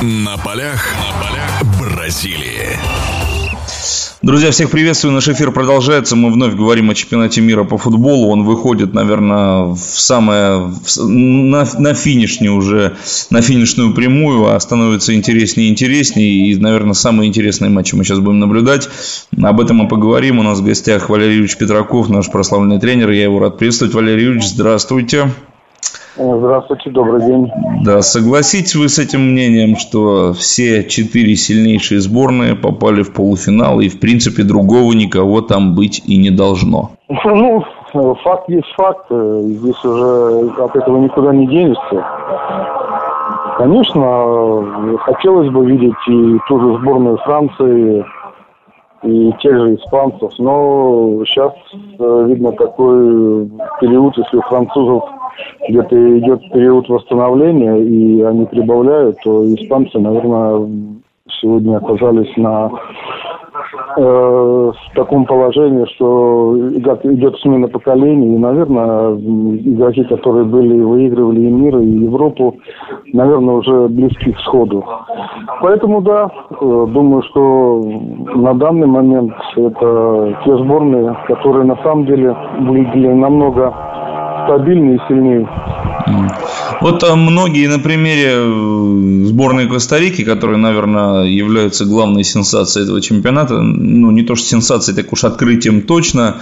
На полях, на полях Бразилии. Друзья, всех приветствую. Наш эфир продолжается. Мы вновь говорим о чемпионате мира по футболу. Он выходит, наверное, в самое, на, на финишнюю уже, на финишную прямую, а становится интереснее и интереснее. И, наверное, самые интересные матчи мы сейчас будем наблюдать. Об этом мы поговорим. У нас в гостях Валерий Юрьевич Петраков, наш прославленный тренер. Я его рад приветствовать. Валерий Юрьевич, здравствуйте. Здравствуйте, добрый день. Да, согласитесь вы с этим мнением, что все четыре сильнейшие сборные попали в полуфинал, и в принципе другого никого там быть и не должно? Ну, факт есть факт, здесь уже от этого никуда не денешься. Конечно, хотелось бы видеть и ту же сборную Франции, и тех же испанцев, но сейчас э, видно такой период, если у французов где-то идет период восстановления, и они прибавляют, то испанцы, наверное, сегодня оказались на в таком положении, что идет смена поколений, и, наверное, игроки, которые были, выигрывали и мир, и Европу, наверное, уже близки к сходу. Поэтому, да, э, думаю, что на данный момент это те сборные, которые на самом деле выглядели намного стабильнее и сильнее. Вот там многие на примере э, сборной Коста-Рики, которая, наверное, является главной сенсацией этого чемпионата, ну, не то что сенсацией, так уж открытием точно,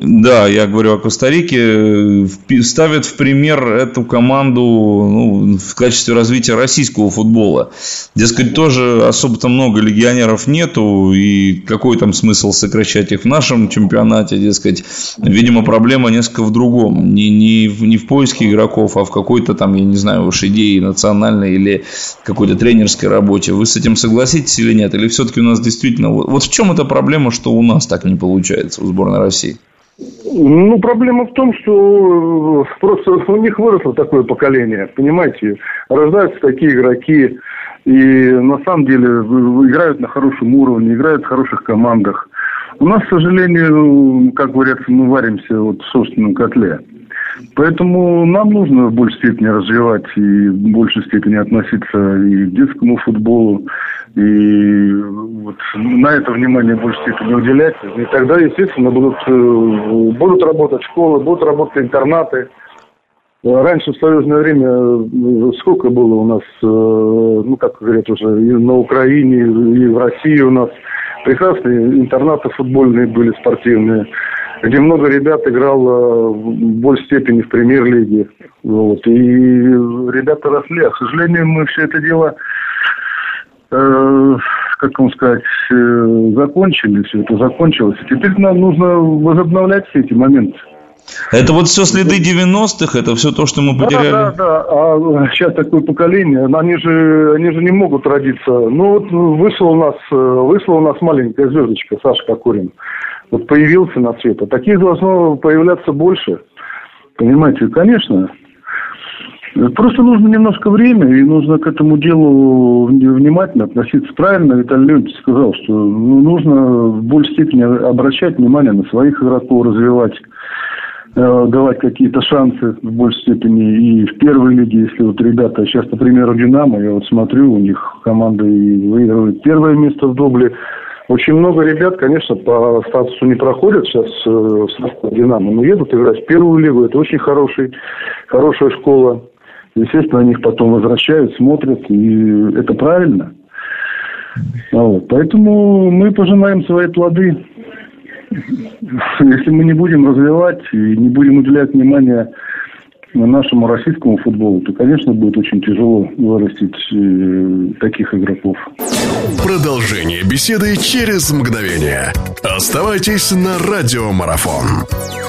да, да, я говорю о Коста-Рике. Ставят в пример эту команду ну, в качестве развития российского футбола. Дескать, тоже особо-то много легионеров нету, и какой там смысл сокращать их в нашем чемпионате, дескать. Видимо, проблема несколько в другом. Не, не, в, не в поиске игроков, а в какой-то там, я не знаю, уж идеи национальной или какой-то тренерской работе. Вы с этим согласитесь или нет? Или все-таки у нас действительно... Вот в чем эта проблема, что у нас так не получается у сборной России? Ну, проблема в том, что э, просто у них выросло такое поколение, понимаете, рождаются такие игроки, и на самом деле играют на хорошем уровне, играют в хороших командах. У нас, к сожалению, как говорят, мы варимся вот в собственном котле. Поэтому нам нужно в большей степени развивать и в большей степени относиться и к детскому футболу, и вот на это внимание в большей степени уделять. И тогда, естественно, будут, э, будут работать школы, будут работать интернаты. Раньше в союзное время сколько было у нас, э, ну, как говорят уже, и на Украине, и в России у нас прекрасные интернаты футбольные были, спортивные где много ребят играло в большей степени в премьер-лиге. Вот. И ребята росли. А, к сожалению, мы все это дело, э, как вам сказать, э, закончили. Все это закончилось. Теперь нам нужно возобновлять все эти моменты. Это вот все следы 90-х, это все то, что мы потеряли. Да, да, да. А сейчас такое поколение, они же, они же не могут родиться. Ну вот вышла у нас, э, вышла у нас маленькая звездочка, Саша Кокорин вот появился на свет. А таких должно появляться больше. Понимаете, конечно. Просто нужно немножко время, и нужно к этому делу внимательно относиться. Правильно Виталий Леонидович сказал, что ну, нужно в большей степени обращать внимание на своих игроков, развивать, э, давать какие-то шансы в большей степени и в первой лиге, если вот ребята, сейчас, например, Динамо, я вот смотрю, у них команда и выигрывает первое место в Добле, очень много ребят, конечно, по статусу не проходят сейчас э, в состав «Динамо», но едут играть в первую лигу. Это очень хороший, хорошая школа. Естественно, они их потом возвращают, смотрят, и это правильно. А вот. Поэтому мы пожинаем свои плоды. Если мы не будем развивать и не будем уделять внимание нашему российскому футболу, то, конечно, будет очень тяжело вырастить э, таких игроков. Продолжение беседы через мгновение. Оставайтесь на радиомарафон.